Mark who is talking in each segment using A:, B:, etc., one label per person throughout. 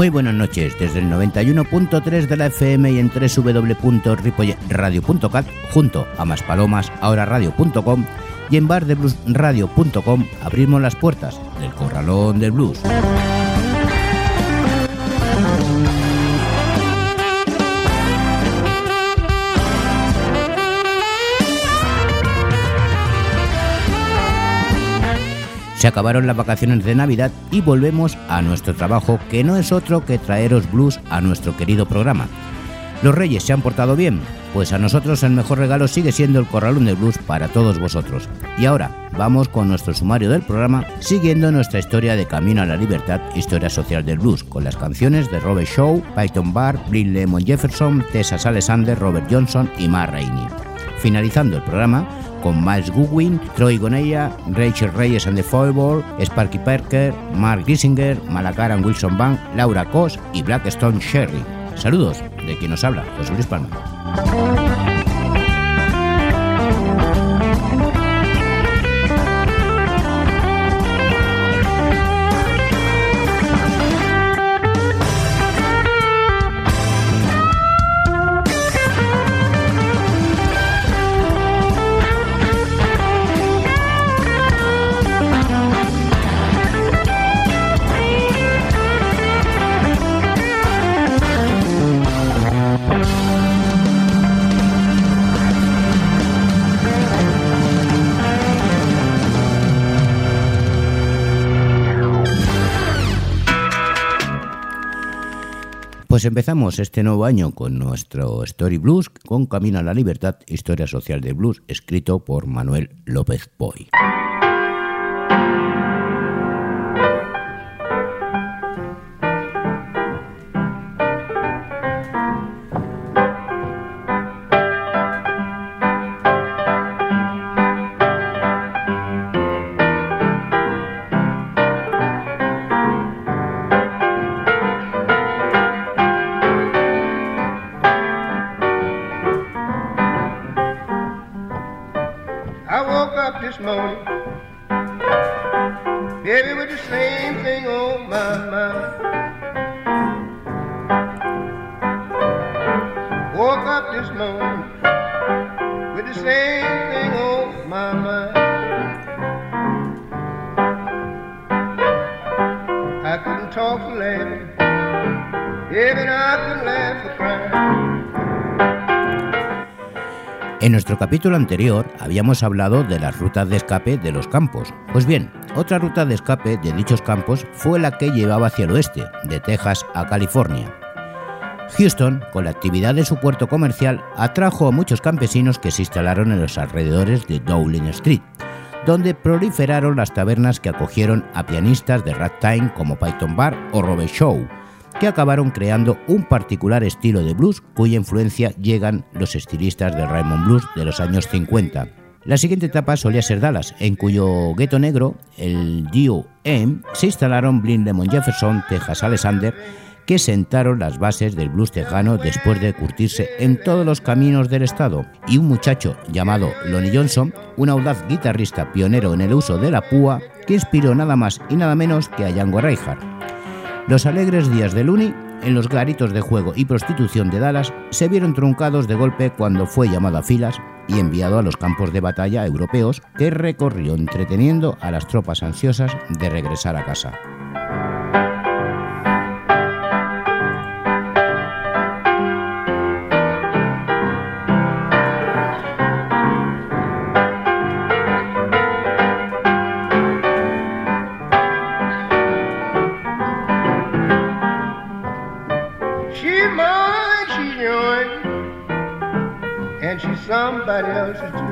A: Muy buenas noches, desde el 91.3 de la FM y en www.ripoyradio.cat, junto a Más Palomas, ahora radio.com y en bardebluesradio.com abrimos las puertas del corralón del blues. Se acabaron las vacaciones de Navidad y volvemos a nuestro trabajo, que no es otro que traeros blues a nuestro querido programa. ¿Los Reyes se han portado bien? Pues a nosotros el mejor regalo sigue siendo el Corralón de Blues para todos vosotros. Y ahora vamos con nuestro sumario del programa, siguiendo nuestra historia de Camino a la Libertad, historia social del blues, con las canciones de Robert Shaw, Python Bar, Blind Lemon Jefferson, Tessa Alexander, Robert Johnson y Matt Rainey. Finalizando el programa con Miles Goodwin, Troy Gonella, Rachel Reyes and the Football, Sparky Parker, Mark Gissinger, Malacar and Wilson Bank, Laura Cos y Blackstone Sherry. Saludos de quien nos habla, José Luis Palma. Pues empezamos este nuevo año con nuestro Story Blues con Camino a la Libertad, Historia Social del Blues, escrito por Manuel López Boy. Capítulo anterior habíamos hablado de las rutas de escape de los campos. Pues bien, otra ruta de escape de dichos campos fue la que llevaba hacia el oeste, de Texas a California. Houston, con la actividad de su puerto comercial, atrajo a muchos campesinos que se instalaron en los alrededores de Dowling Street, donde proliferaron las tabernas que acogieron a pianistas de ragtime como Python Bar o Robert Shaw, que acabaron creando un particular estilo de blues cuya influencia llegan los estilistas del Raymond Blues de los años 50. La siguiente etapa solía ser Dallas, en cuyo gueto negro, el D.O.M., se instalaron Blind Lemon Jefferson, Texas Alexander, que sentaron las bases del blues tejano después de curtirse en todos los caminos del estado, y un muchacho llamado Lonnie Johnson, un audaz guitarrista pionero en el uso de la púa, que inspiró nada más y nada menos que a Django Reinhardt. Los alegres días de Looney en los garitos de juego y prostitución de Dallas se vieron truncados de golpe cuando fue llamado a filas y enviado a los campos de batalla europeos que recorrió entreteniendo a las tropas ansiosas de regresar a casa.
B: Mariusz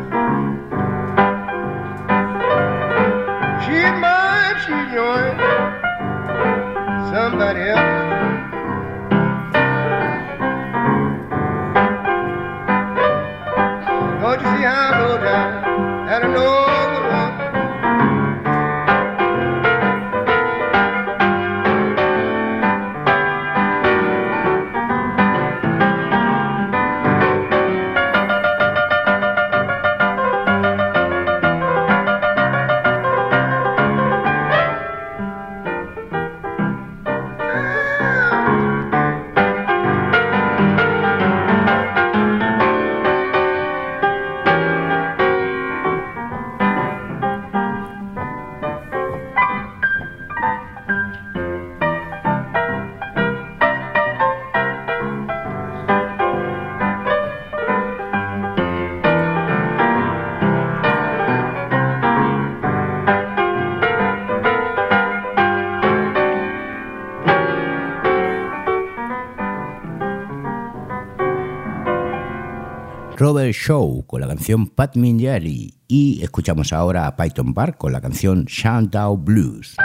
B: Robert Shaw con la canción Pat Minjari y escuchamos ahora a Python Bar con la canción Shandown Blues.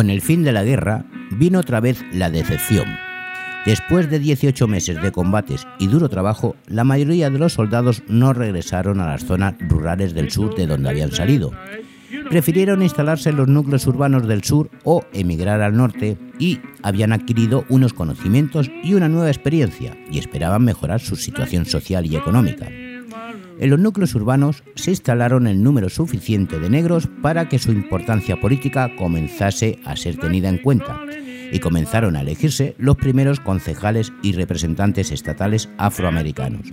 B: Con el fin de la guerra vino otra vez la decepción. Después de 18 meses de combates y duro trabajo, la mayoría de los soldados no regresaron a las zonas rurales del sur de donde habían salido. Prefirieron instalarse en los núcleos urbanos del sur o emigrar al norte y habían adquirido unos conocimientos y una nueva experiencia y esperaban mejorar su situación social y económica. En los núcleos urbanos se instalaron el número suficiente de negros para que su importancia política comenzase a ser tenida en cuenta y comenzaron a elegirse los primeros concejales y representantes estatales afroamericanos.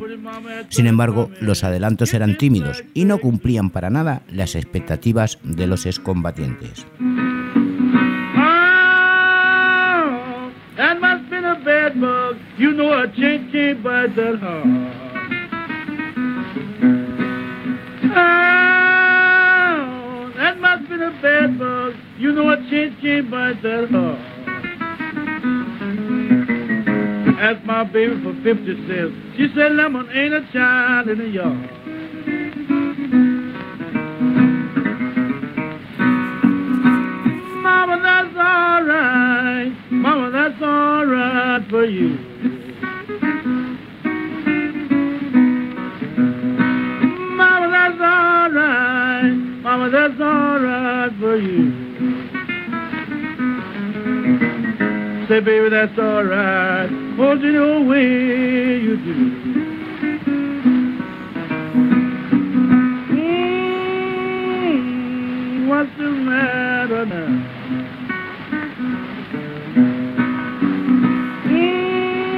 B: Sin embargo, los adelantos eran tímidos y no cumplían para nada las expectativas de los excombatientes.
C: Oh, Oh, that must have been a bad bug. You know a change can't bite that hard. Asked my baby for 50 cents. She said, Lemon ain't a child in the yard. Mama, that's all right. Mama, that's all right for you. Mama, that's all right for you. Say, baby, that's all right. Hold you know way you do. Mm, what's the matter now?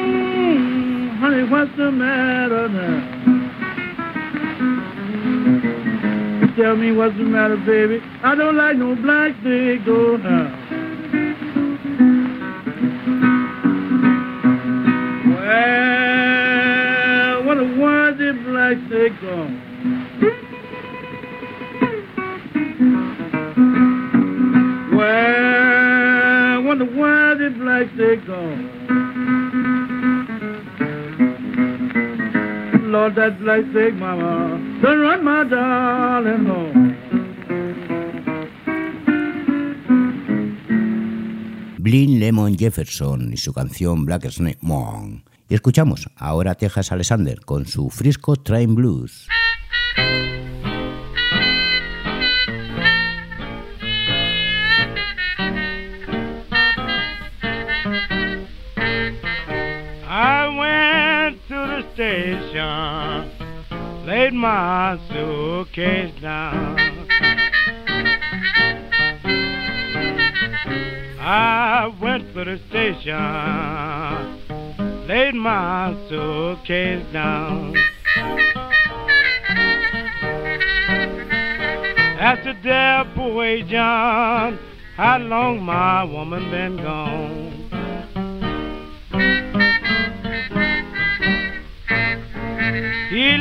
C: Mm, honey, what's the matter now? Tell me what's the matter, baby. I don't like no black stick, go now. Well, what a word the black stick gone. Well, what a word the
D: Lord, that mama, done run my darling
A: Lemon Jefferson y su canción Black Snake Moon. Y escuchamos ahora Texas Alexander con su Frisco Train Blues.
D: Laid my suitcase down. I went to the station, laid my suitcase down. The dear boy John, how long my woman been gone?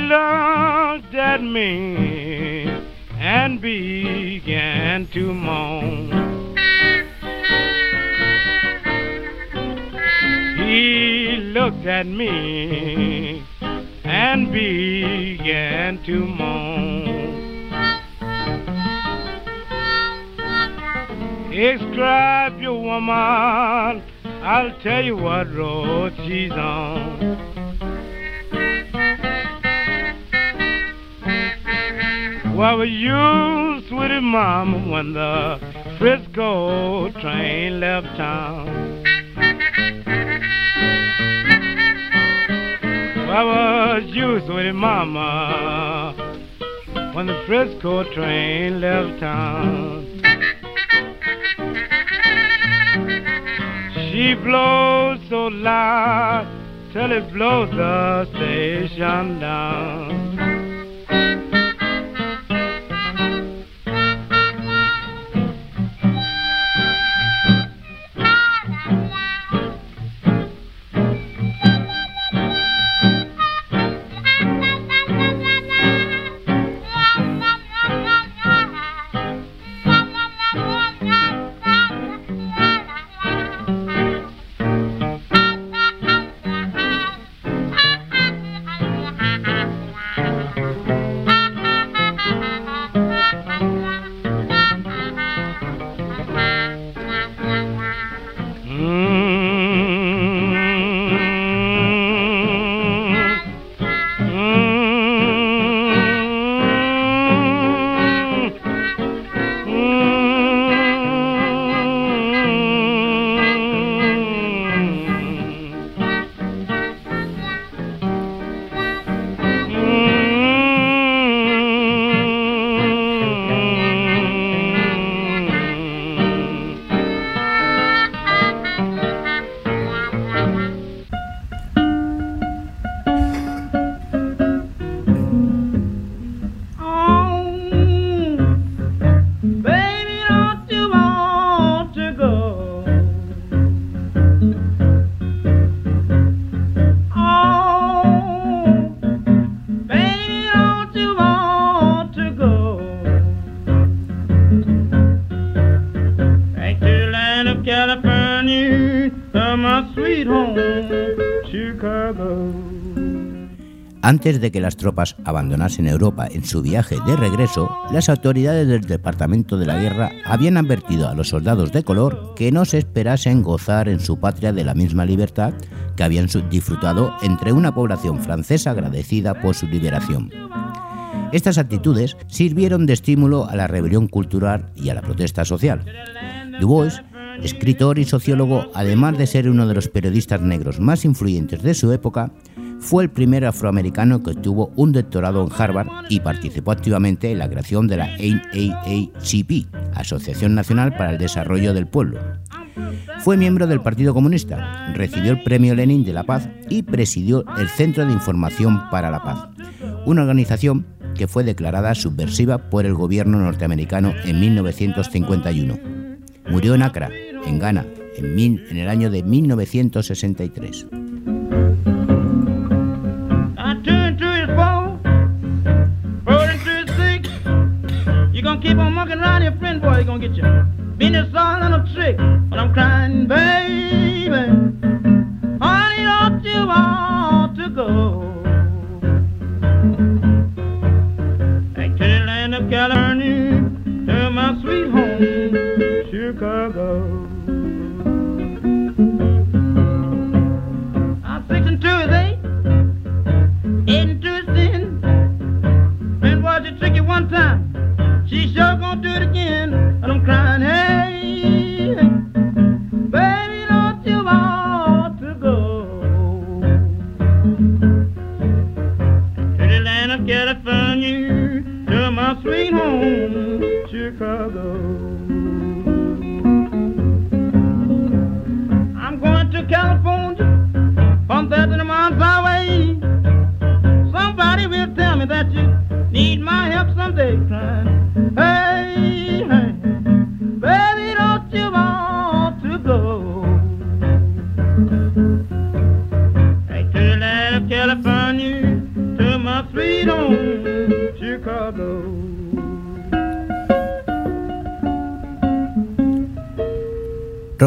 D: Looked at me and began to moan. He looked at me and began to moan. Describe your woman, I'll tell you what road she's on. Where were you, sweetie mama, when the Frisco train left town? Where was you, sweetie mama, when the Frisco train left town? She blows so loud till it blows the station down.
A: Antes de que las tropas abandonasen Europa en su viaje de regreso, las autoridades del Departamento de la Guerra habían advertido a los soldados de color que no se esperasen gozar en su patria de la misma libertad que habían disfrutado entre una población francesa agradecida por su liberación. Estas actitudes sirvieron de estímulo a la rebelión cultural y a la protesta social. Dubois escritor y sociólogo, además de ser uno de los periodistas negros más influyentes de su época, fue el primer afroamericano que obtuvo un doctorado en Harvard y participó activamente en la creación de la NAACP, Asociación Nacional para el Desarrollo del Pueblo. Fue miembro del Partido Comunista, recibió el Premio Lenin de la Paz y presidió el Centro de Información para la Paz, una organización que fue declarada subversiva por el gobierno norteamericano en 1951. Murió en Accra, en Ghana, en, en el año de 1963.
D: Gonna keep on mucking around your friend, boy, you gonna get your business all in a trick. But I'm crying, baby, honey, don't you want to go?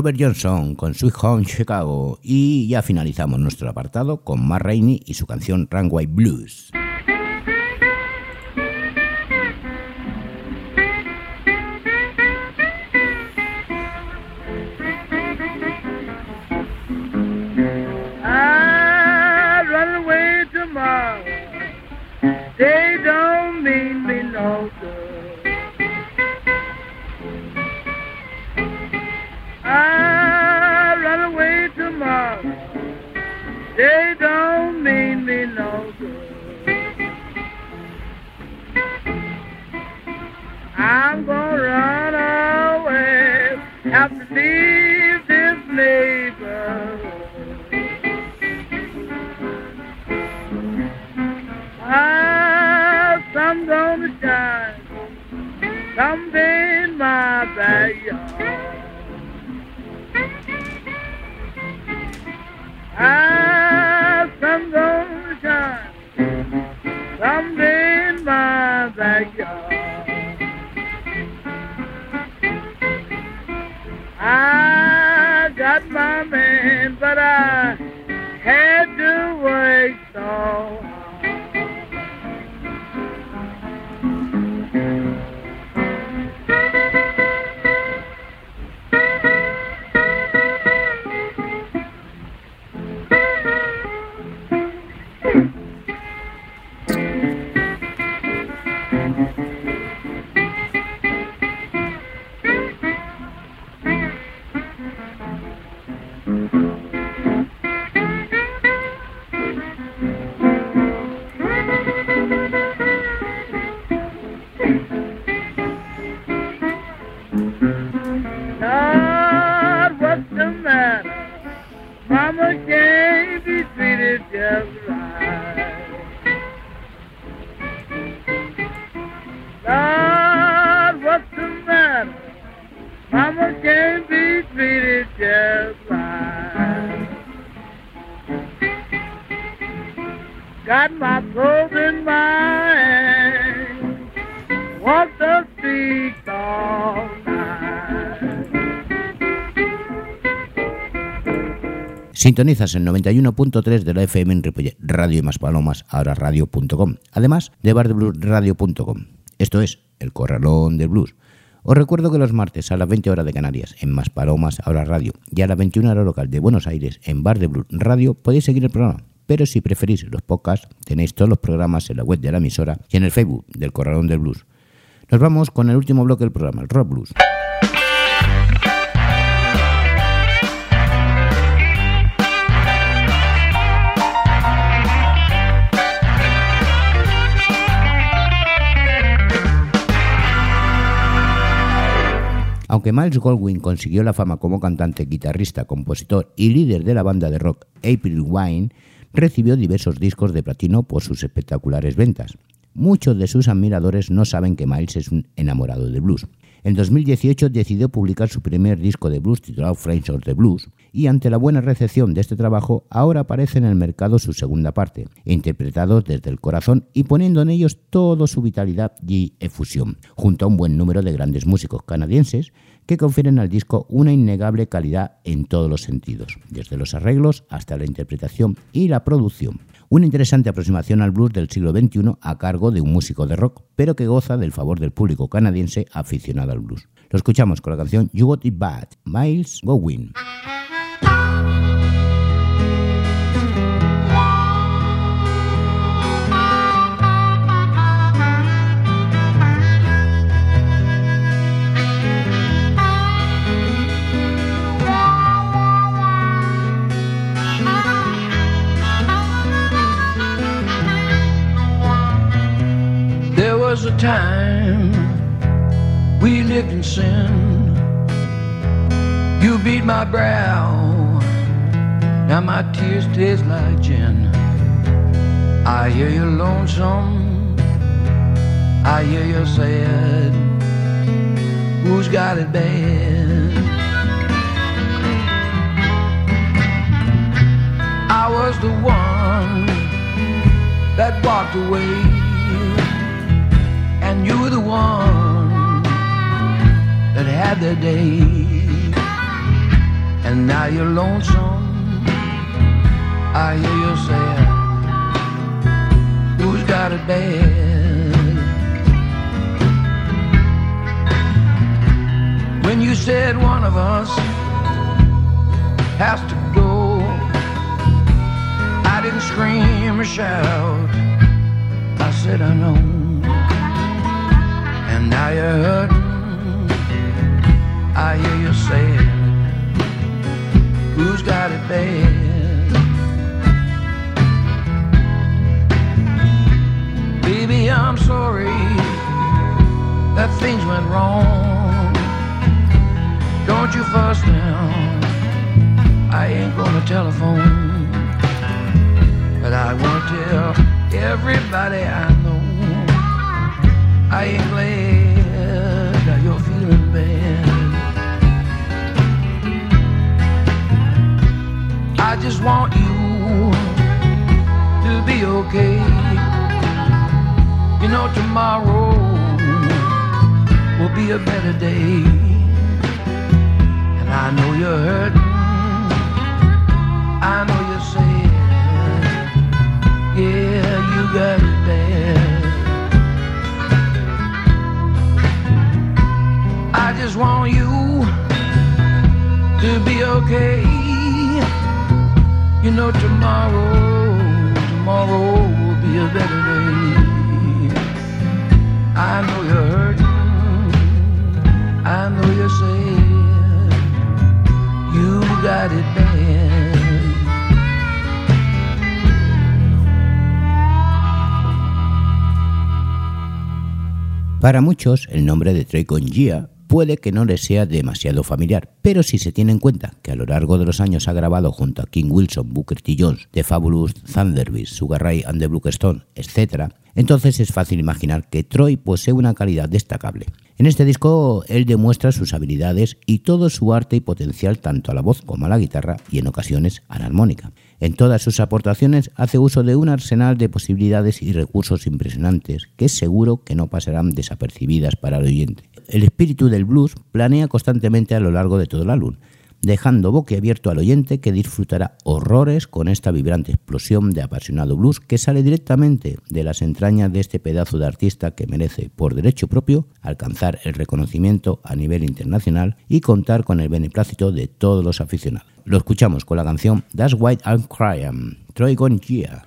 A: Robert Johnson con Sweet Home Chicago y ya finalizamos nuestro apartado con Matt Rainey y su canción Runway Blues. Sintonizas en 91.3 de la FM en Radio y más palomas, ahora radio.com, además de bardebluesradio.com. Esto es El Corralón del Blues. Os recuerdo que los martes a las 20 horas de Canarias en Más Palomas, ahora radio, y a las 21 horas local de Buenos Aires en Bar de Blues Radio podéis seguir el programa. Pero si preferís los podcasts, tenéis todos los programas en la web de la emisora y en el Facebook del Corralón del Blues. Nos vamos con el último bloque del programa, el Rock Blues. Aunque Miles Goldwyn consiguió la fama como cantante, guitarrista, compositor y líder de la banda de rock April Wine, recibió diversos discos de platino por sus espectaculares ventas. Muchos de sus admiradores no saben que Miles es un enamorado del blues. En 2018 decidió publicar su primer disco de blues titulado Friends of the Blues y ante la buena recepción de este trabajo ahora aparece en el mercado su segunda parte, interpretado desde el corazón y poniendo en ellos toda su vitalidad y efusión, junto a un buen número de grandes músicos canadienses que confieren al disco una innegable calidad en todos los sentidos, desde los arreglos hasta la interpretación y la producción. Una interesante aproximación al blues del siglo XXI a cargo de un músico de rock, pero que goza del favor del público canadiense aficionado al blues. Lo escuchamos con la canción You Got It Bad, Miles Goodwin.
E: Was a time we lived in sin. You beat my brow, now my tears taste like gin. I hear you lonesome, I hear you sad. Who's got it bad? I was the one that walked away, and you were the one that had the day, and now you're lonesome. I hear you say, Who's got it bad? When you said one of us has to go, I didn't scream or shout. I said, I know. Now you're hurting. I hear you saying, Who's got it bad? Baby, I'm sorry that things went wrong. Don't you fuss now. I ain't gonna telephone, but I wanna tell everybody I know. I ain't glad I just want you to be okay. You know, tomorrow will be a better day. And I know you're hurting. I know you're sad. Yeah, you got it bad. I just want you to be okay. You know, tomorrow, tomorrow will be a better day. I know you're hurting. I know you're sad. You got it bad.
A: Para muchos, el nombre de Troy Gia puede que no les sea demasiado familiar, pero si se tiene en cuenta que a lo largo de los años ha grabado junto a King Wilson, Booker T. Jones, The Fabulous Thunderbirds, Sugar Ray and the Bluestone, etc., entonces es fácil imaginar que Troy posee una calidad destacable. En este disco él demuestra sus habilidades y todo su arte y potencial tanto a la voz como a la guitarra y en ocasiones a la armónica. En todas sus aportaciones hace uso de un arsenal de posibilidades y recursos impresionantes que es seguro que no pasarán desapercibidas para el oyente. El espíritu del blues planea constantemente a lo largo de todo el álbum, dejando boquiabierto al oyente que disfrutará horrores con esta vibrante explosión de apasionado blues que sale directamente de las entrañas de este pedazo de artista que merece, por derecho propio, alcanzar el reconocimiento a nivel internacional y contar con el beneplácito de todos los aficionados. Lo escuchamos con la canción That's Why I'm Crying, Troy Gongia.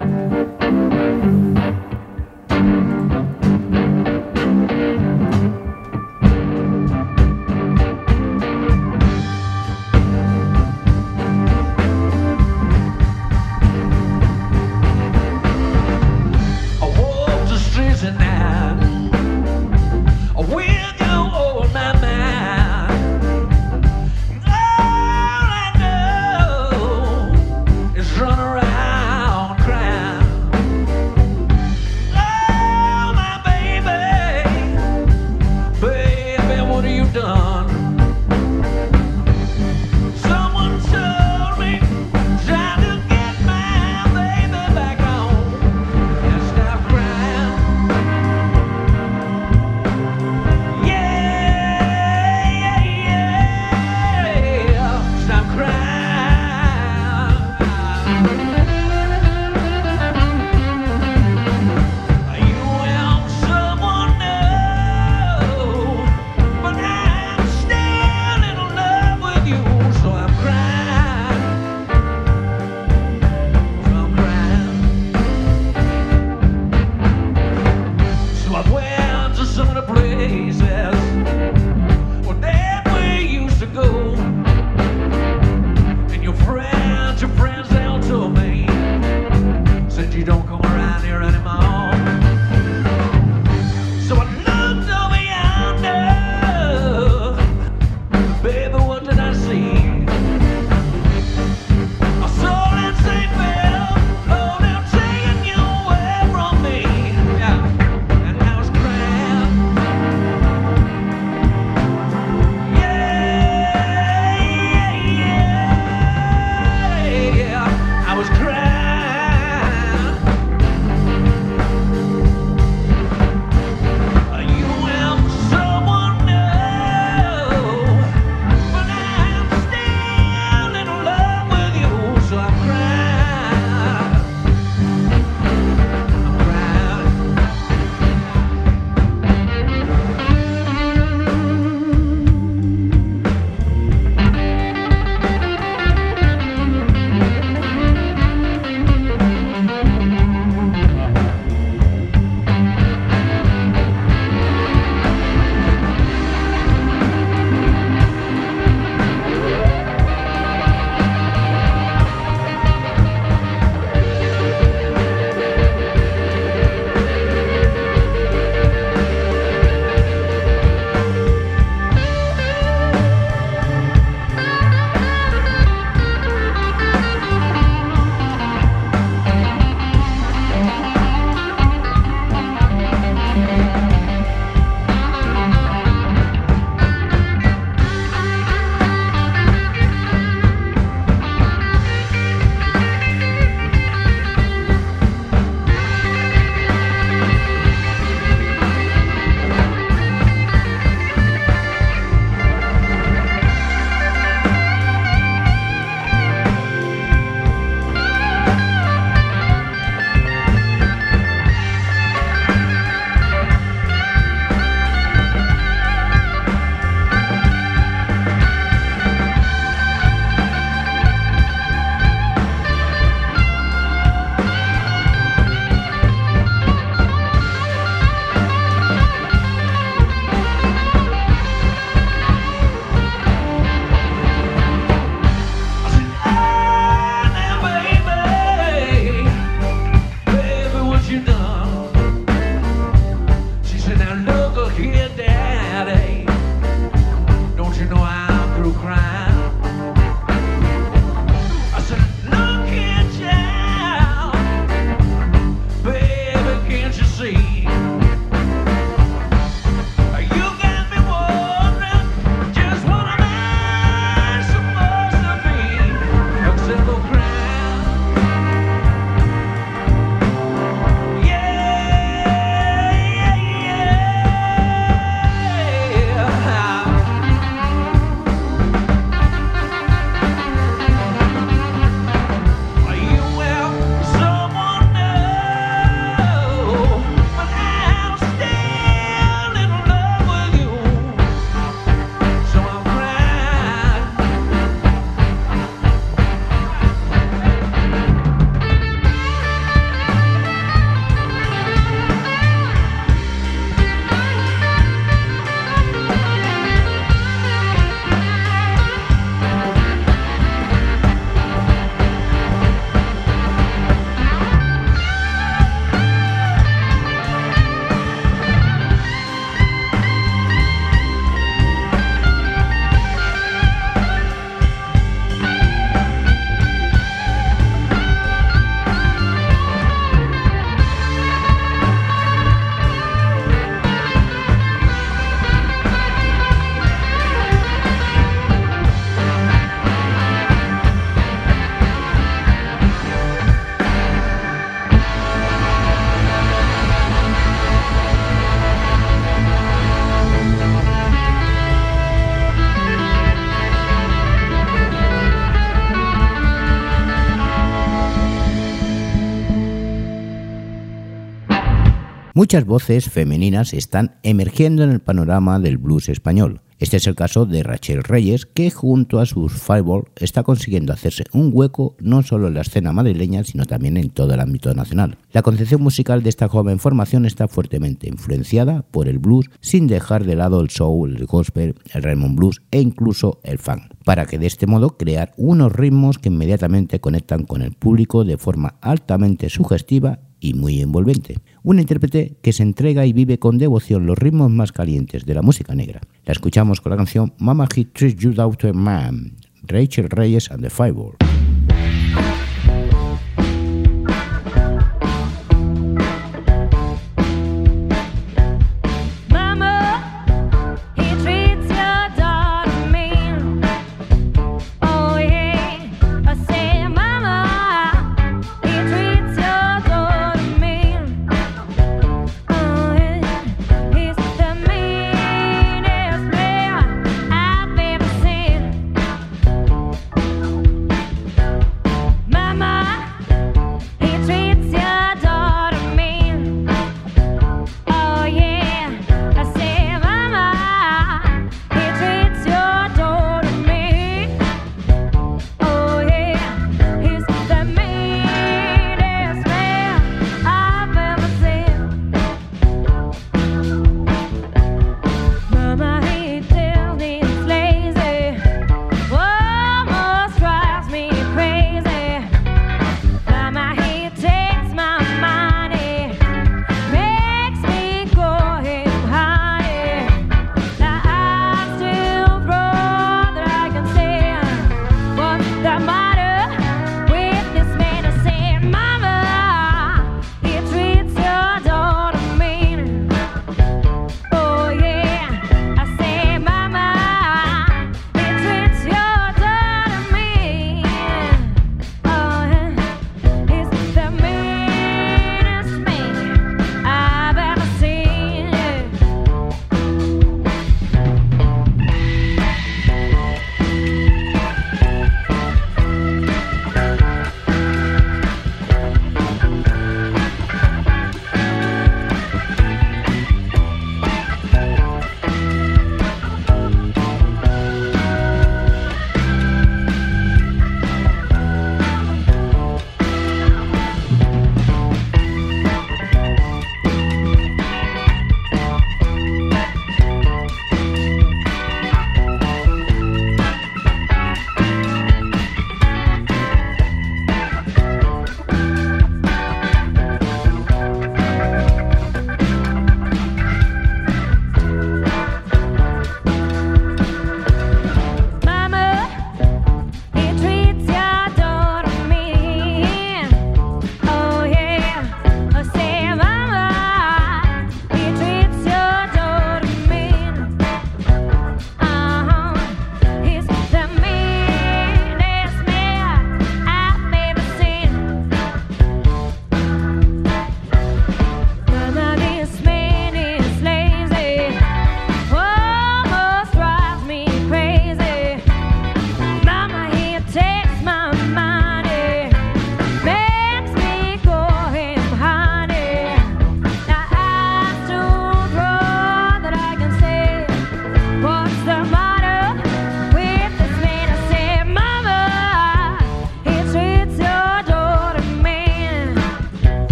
F: Muchas voces femeninas están emergiendo en el panorama del blues español. Este es el caso de Rachel Reyes, que junto a sus Fireball está consiguiendo hacerse un hueco no solo en la escena madrileña, sino también en todo el ámbito nacional. La concepción musical de esta joven formación está fuertemente influenciada por el blues, sin dejar de lado el soul, el gospel, el Raymond Blues e incluso el funk, para que de este modo crear unos ritmos que inmediatamente conectan con el público de forma altamente sugestiva y muy envolvente. Un intérprete que se entrega y vive con devoción los ritmos más calientes de la música negra. La escuchamos con la canción Mama He Treats You Daughter Man, Rachel Reyes and the Fireball.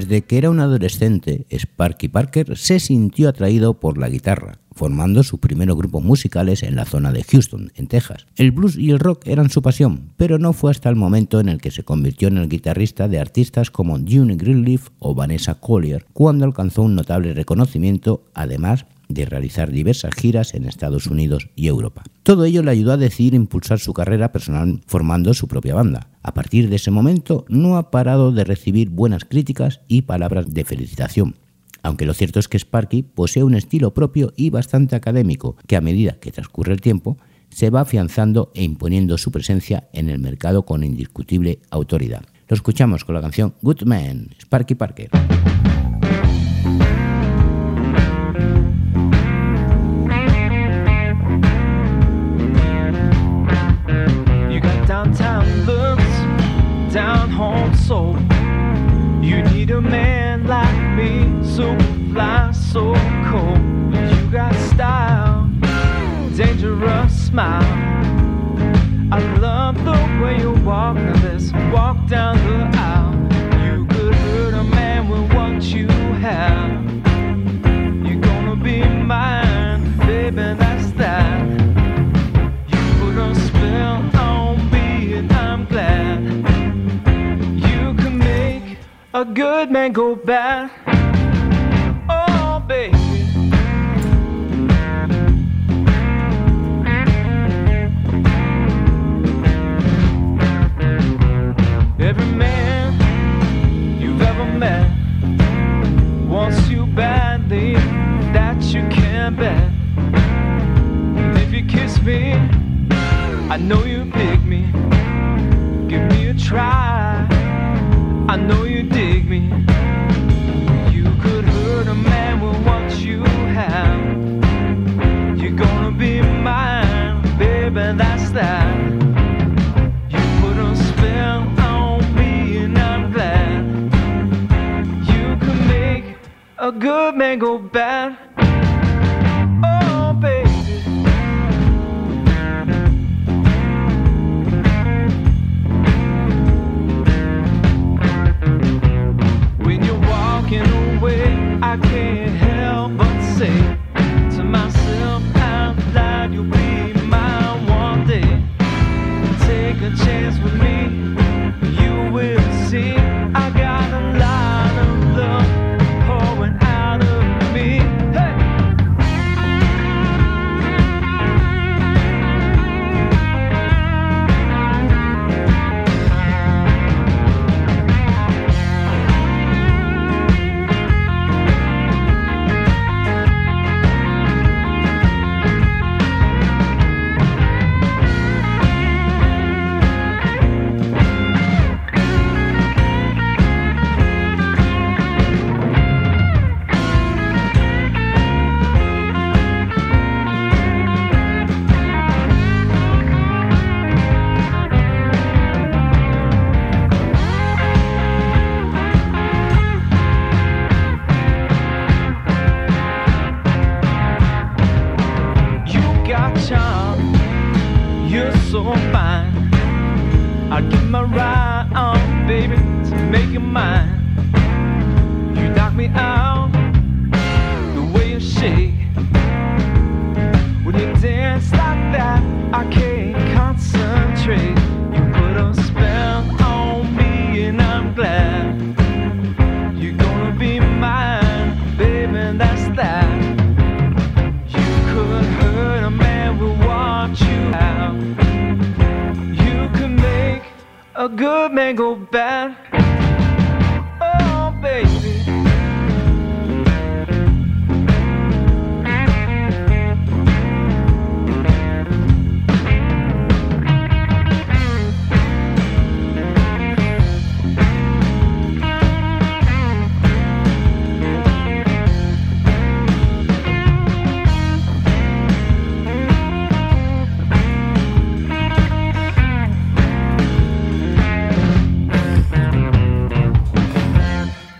F: Desde que era un adolescente, Sparky Parker se sintió atraído por la guitarra, formando sus primeros grupos musicales en la zona de Houston, en Texas. El blues y el rock eran su pasión, pero no fue hasta el momento en el que se convirtió en el guitarrista de artistas como June Greenleaf o Vanessa Collier, cuando alcanzó un notable reconocimiento, además de realizar diversas giras en Estados Unidos y Europa. Todo ello le ayudó a decidir impulsar su carrera personal formando su propia banda. A partir de ese momento no ha parado de recibir buenas críticas y palabras de felicitación.
A: aunque lo cierto es que Sparky posee un estilo propio y bastante académico, que a medida que transcurre el tiempo, se va afianzando e imponiendo su presencia en el mercado con indiscutible autoridad. Lo escuchamos con la canción Good Man, Sparky Parker.
G: You need a man like me, so fly, so cold. You got style, dangerous smile. I love the way you walk, let's walk down the aisle. You could hurt a man with what you have. You're gonna be mine, a good man go bad. Good man go bad.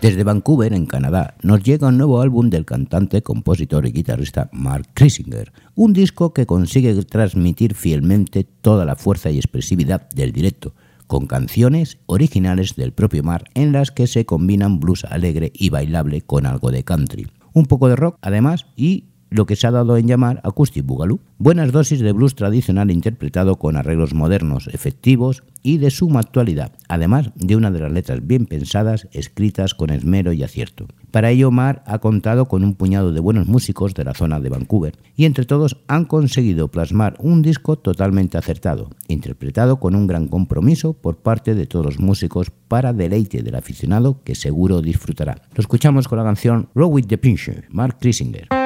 A: Desde Vancouver, en Canadá, nos llega un nuevo álbum del cantante, compositor y guitarrista Mark Krisinger, un disco que consigue transmitir fielmente toda la fuerza y expresividad del directo, con canciones originales del propio Mark en las que se combinan blues alegre y bailable con algo de country, un poco de rock además y
H: lo que se ha dado en llamar acoustic boogaloo. Buenas dosis de blues tradicional interpretado con arreglos modernos, efectivos y de suma actualidad, además de una de las letras bien pensadas, escritas con esmero y acierto. Para ello, Mar ha contado con un puñado de buenos músicos de la zona de Vancouver y entre todos han conseguido plasmar un disco totalmente acertado, interpretado con un gran compromiso por parte de todos los músicos para deleite del aficionado que seguro disfrutará. Lo escuchamos con la canción Row with the Pincher, Mark Krisinger.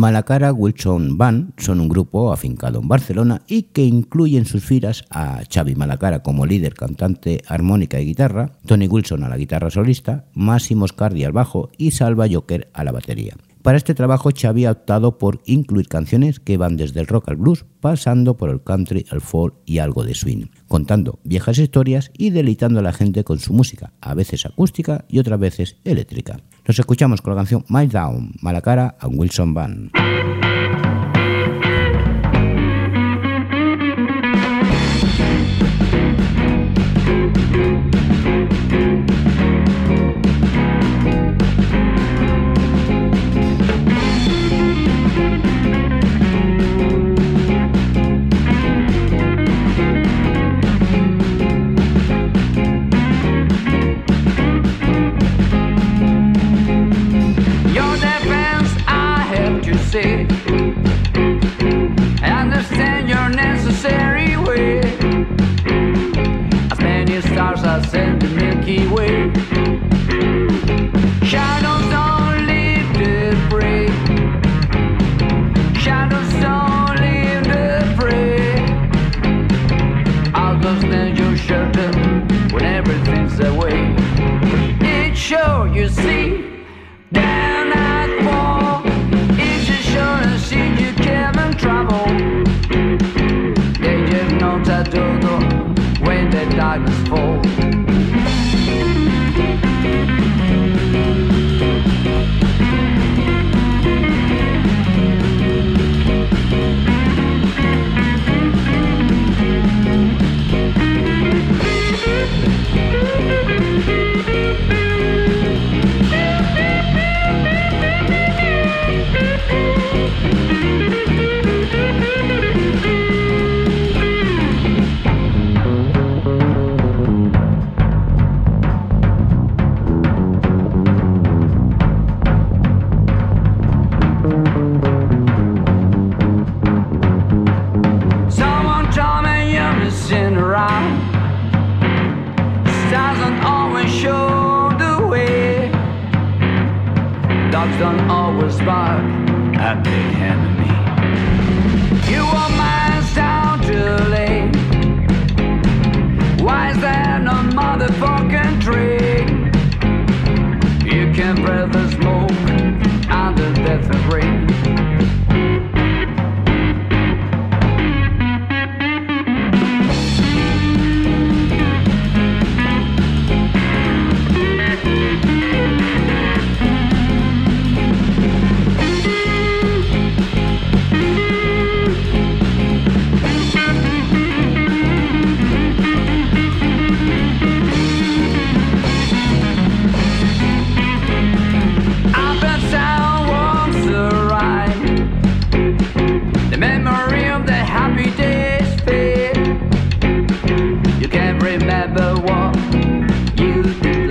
H: Malacara Wilson Band son un grupo afincado en Barcelona y que incluye en sus filas a Xavi Malacara como líder, cantante, armónica y guitarra, Tony Wilson a la guitarra solista, Máximo Scardi al bajo y Salva Joker a la batería. Para este trabajo Xavi ha optado por incluir canciones que van desde el rock al blues, pasando por el country, el folk y algo de swing, contando viejas historias y deleitando a la gente con su música, a veces acústica y otras veces eléctrica. Nos escuchamos con la canción My Down, Malacara and Wilson Band.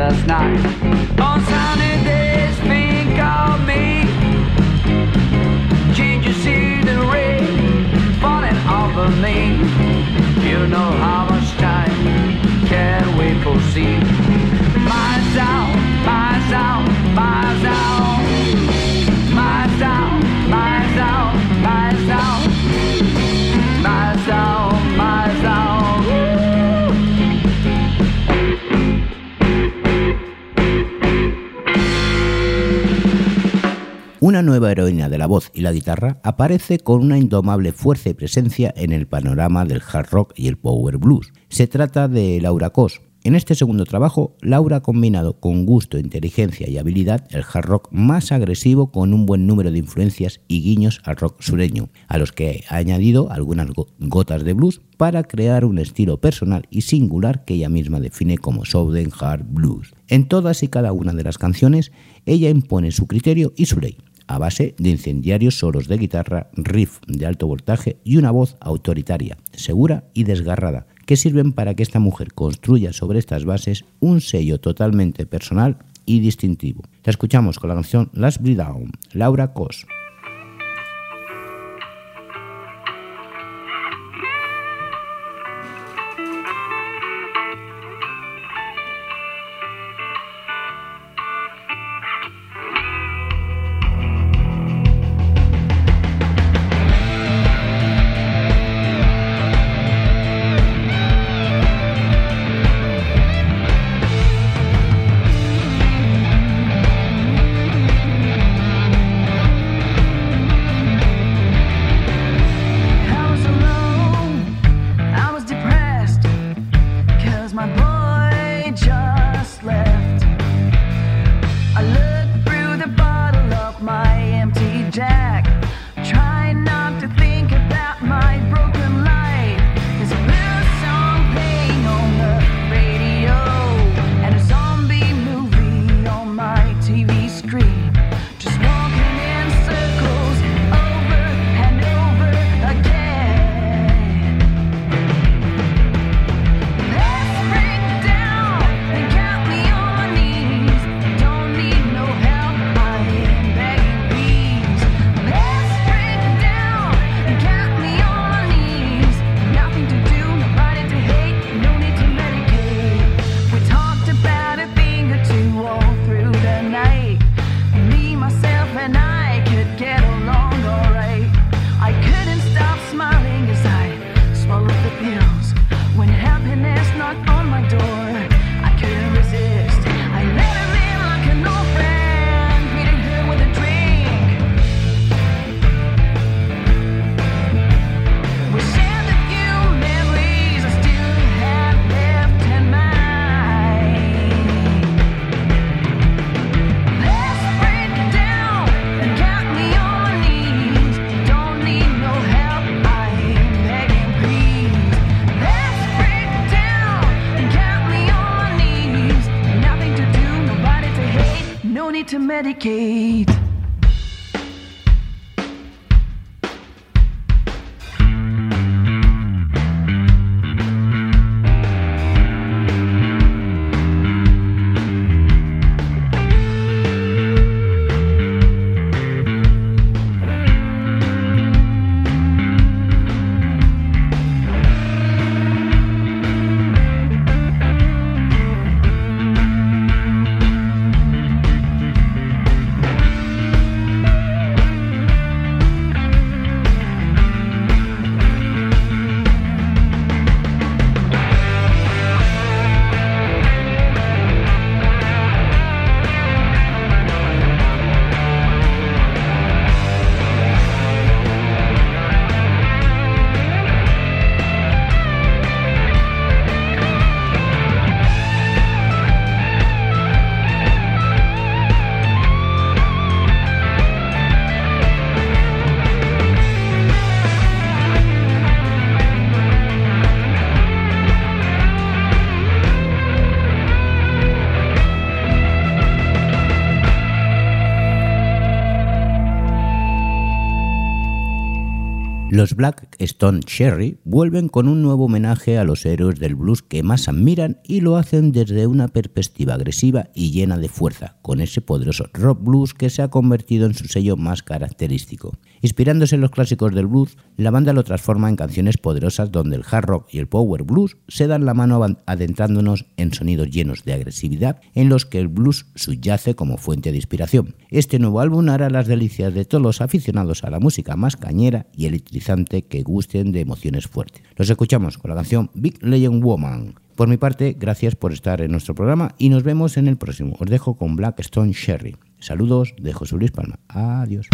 I: Last night. On sunny
J: Una nueva heroína de la voz y la guitarra aparece con una indomable fuerza y presencia en el panorama del hard rock y el power blues. Se trata de Laura Cos. En este segundo trabajo, Laura ha combinado con gusto, inteligencia y habilidad el hard rock más agresivo con un buen número de influencias y guiños al rock sureño, a los que ha añadido algunas go- gotas de blues para crear un estilo personal y singular que ella misma define como Southern Hard Blues. En todas y cada una de las canciones, ella impone su criterio y su ley a base de incendiarios solos de guitarra, riff de alto voltaje y una voz autoritaria, segura y desgarrada, que sirven para que esta mujer construya sobre estas bases un sello totalmente personal y distintivo. La escuchamos con la canción Last Bleed Down, Laura Cos.
K: To medicate.
A: Los Black Stone Cherry vuelven con un nuevo homenaje a los héroes del blues que más admiran y lo hacen desde una perspectiva agresiva y llena de fuerza, con ese poderoso rock blues que se ha convertido en su sello más característico. Inspirándose en los clásicos del blues, la banda lo transforma en canciones poderosas donde el hard rock y el power blues se dan la mano adentrándonos en sonidos llenos de agresividad en los que el blues subyace como fuente de inspiración. Este nuevo álbum hará las delicias de todos los aficionados a la música más cañera y electrizante que gusten de emociones fuertes. Los escuchamos con la canción Big Legend Woman. Por mi parte, gracias por estar en nuestro programa y nos vemos en el próximo. Os dejo con Black Stone Sherry. Saludos de José Luis Palma. Adiós.